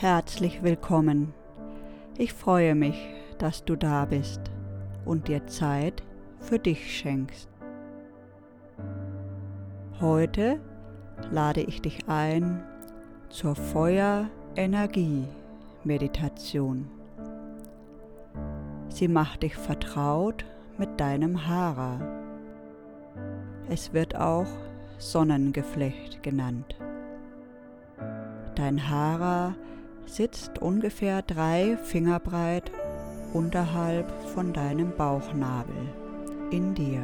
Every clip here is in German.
Herzlich willkommen. Ich freue mich, dass du da bist und dir Zeit für dich schenkst. Heute lade ich dich ein zur Feuerenergie-Meditation. Sie macht dich vertraut mit deinem Hara. Es wird auch Sonnengeflecht genannt. Dein Hara sitzt ungefähr drei Finger breit unterhalb von deinem Bauchnabel in dir.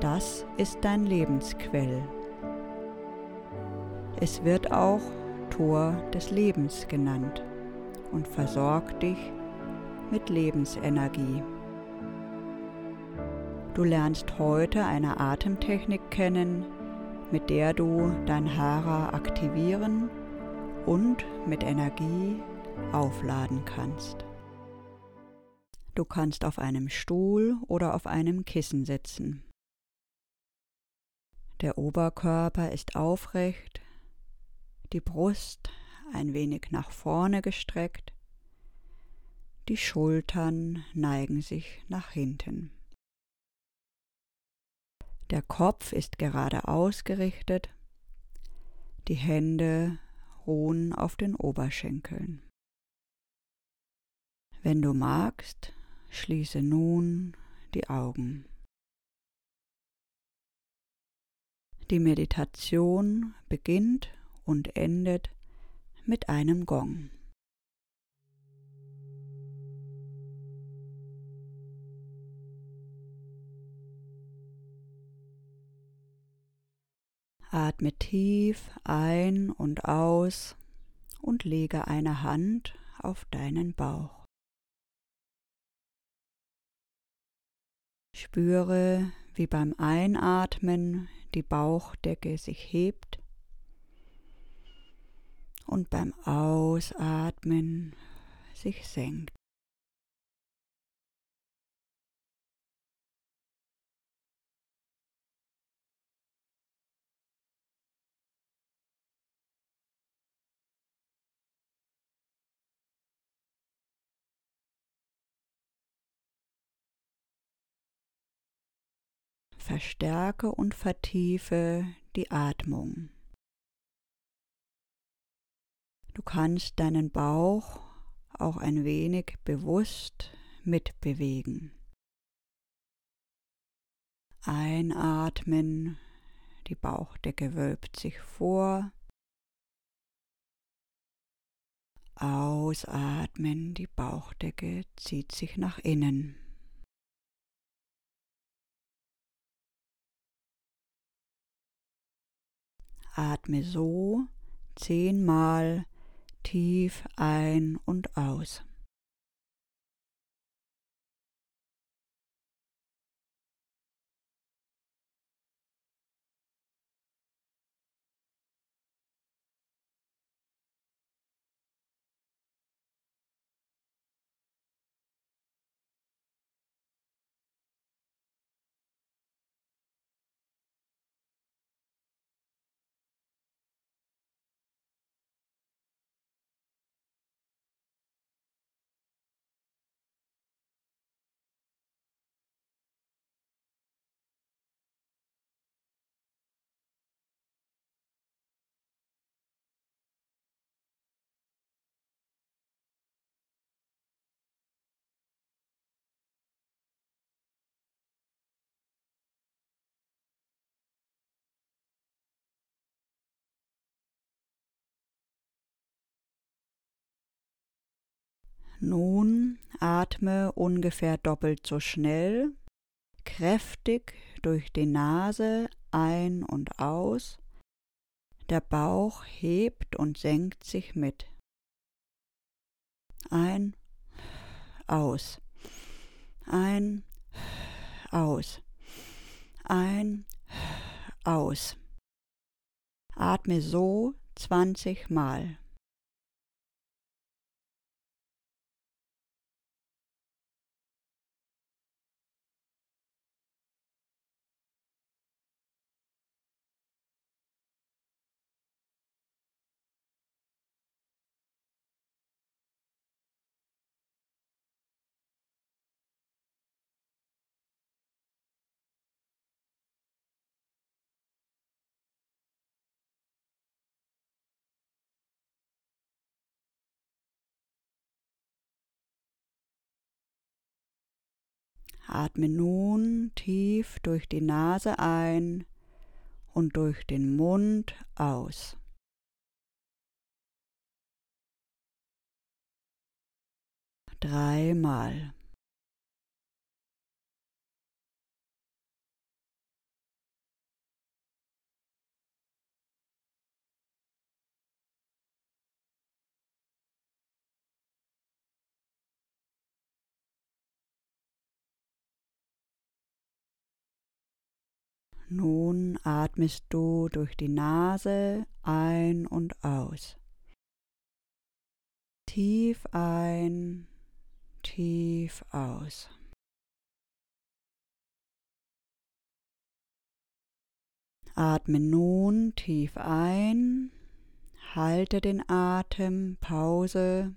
Das ist dein Lebensquell. Es wird auch Tor des Lebens genannt und versorgt dich mit Lebensenergie. Du lernst heute eine Atemtechnik kennen, mit der du dein Hara aktivieren und mit Energie aufladen kannst. Du kannst auf einem Stuhl oder auf einem Kissen sitzen. Der Oberkörper ist aufrecht, die Brust ein wenig nach vorne gestreckt, die Schultern neigen sich nach hinten. Der Kopf ist gerade ausgerichtet, die Hände ruhen auf den Oberschenkeln. Wenn du magst, schließe nun die Augen. Die Meditation beginnt und endet mit einem Gong. Atme tief ein und aus und lege eine Hand auf deinen Bauch. Spüre, wie beim Einatmen die Bauchdecke sich hebt und beim Ausatmen sich senkt. Verstärke und vertiefe die Atmung. Du kannst deinen Bauch auch ein wenig bewusst mitbewegen. Einatmen, die Bauchdecke wölbt sich vor. Ausatmen, die Bauchdecke zieht sich nach innen. Atme so zehnmal tief ein und aus. Nun atme ungefähr doppelt so schnell, kräftig durch die Nase ein und aus. Der Bauch hebt und senkt sich mit. Ein, aus. Ein, aus. Ein, aus. Atme so 20 Mal. Atme nun tief durch die Nase ein und durch den Mund aus. Dreimal. Nun atmest du durch die Nase ein und aus. Tief ein, tief aus. Atme nun tief ein, halte den Atem, Pause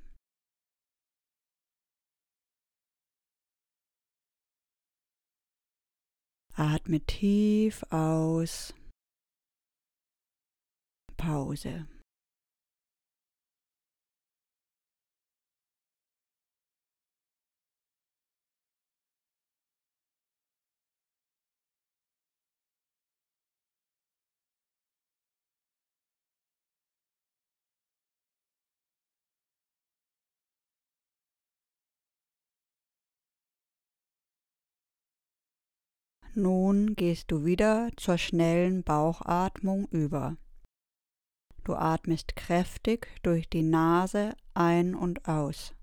Atme tief aus. Pause. Nun gehst du wieder zur schnellen Bauchatmung über. Du atmest kräftig durch die Nase ein und aus.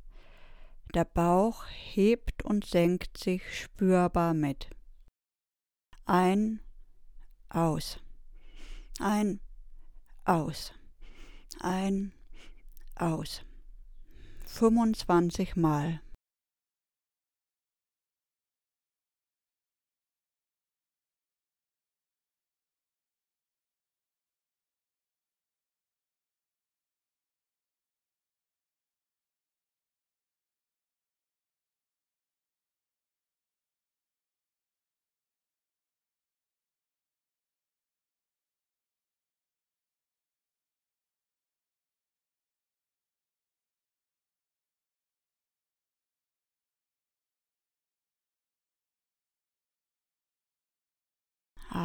Der Bauch hebt und senkt sich spürbar mit. Ein, aus. Ein, aus. Ein, aus. 25 Mal.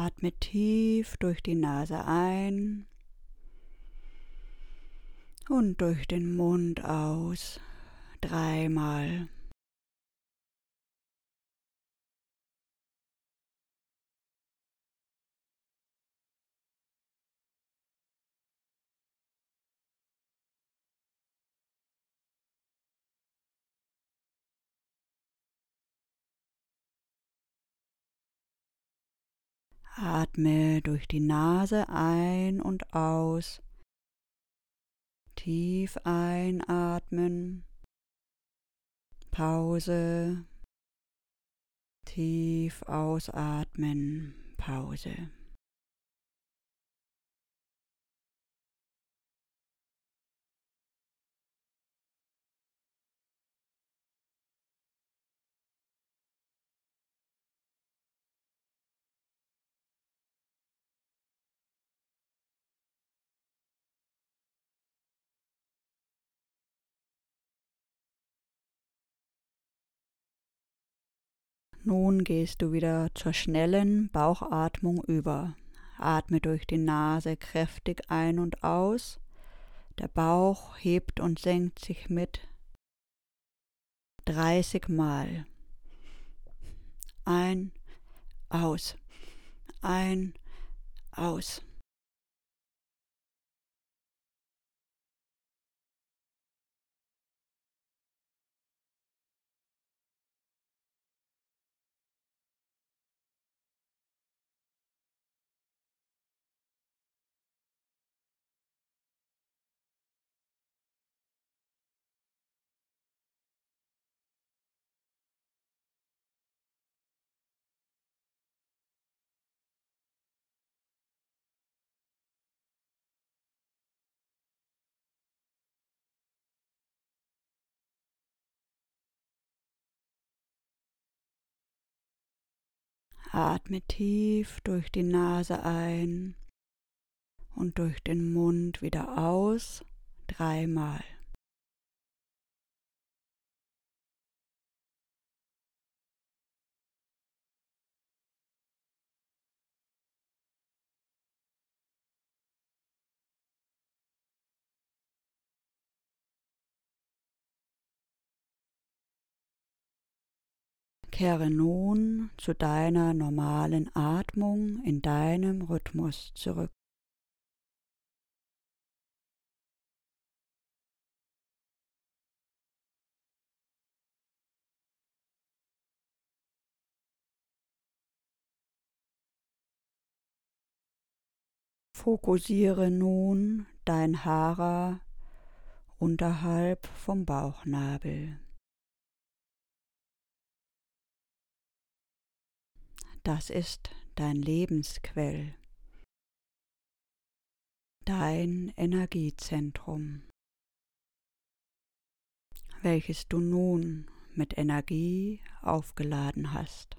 Atme tief durch die Nase ein und durch den Mund aus. Dreimal. Atme durch die Nase ein und aus. Tief einatmen. Pause. Tief ausatmen. Pause. Nun gehst du wieder zur schnellen Bauchatmung über. Atme durch die Nase kräftig ein und aus. Der Bauch hebt und senkt sich mit 30 Mal. Ein, aus, ein, aus. Atme tief durch die Nase ein und durch den Mund wieder aus, dreimal. Kehre nun zu deiner normalen Atmung in deinem Rhythmus zurück. Fokussiere nun dein Hara unterhalb vom Bauchnabel. Das ist dein Lebensquell, dein Energiezentrum, welches du nun mit Energie aufgeladen hast.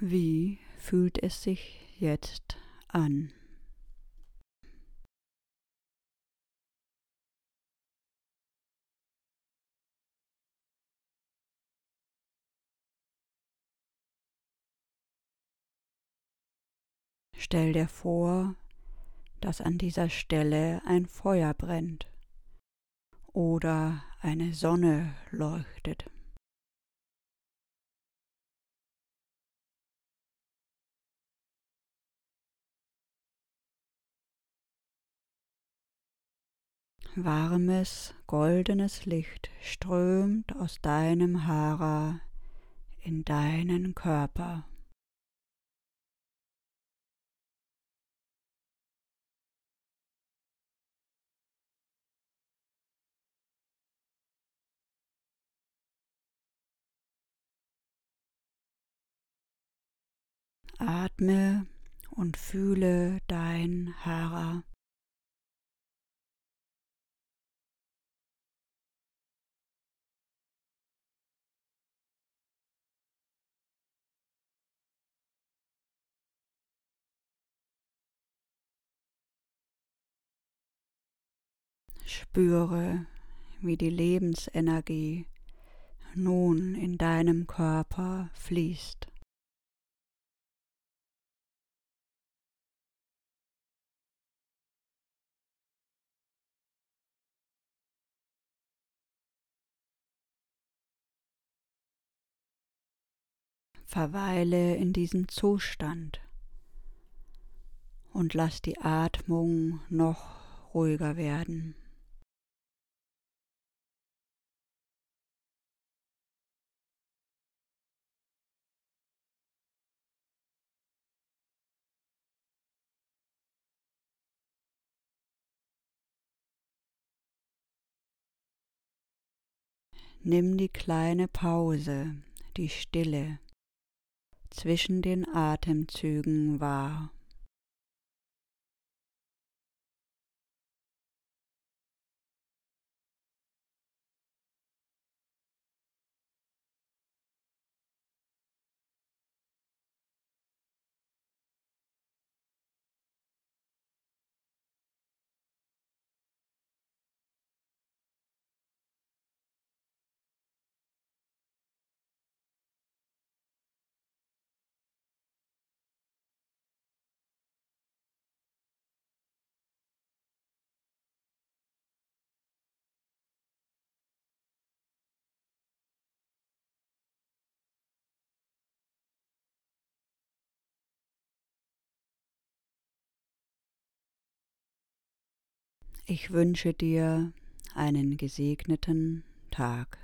Wie fühlt es sich jetzt an? Stell dir vor, dass an dieser Stelle ein Feuer brennt oder eine Sonne leuchtet. Warmes, goldenes Licht strömt aus deinem Hara in deinen Körper. Atme und fühle dein Hara. Spüre, wie die Lebensenergie nun in deinem Körper fließt. Verweile in diesem Zustand und lass die Atmung noch ruhiger werden. Nimm die kleine Pause, die Stille zwischen den Atemzügen wahr. Ich wünsche dir einen gesegneten Tag.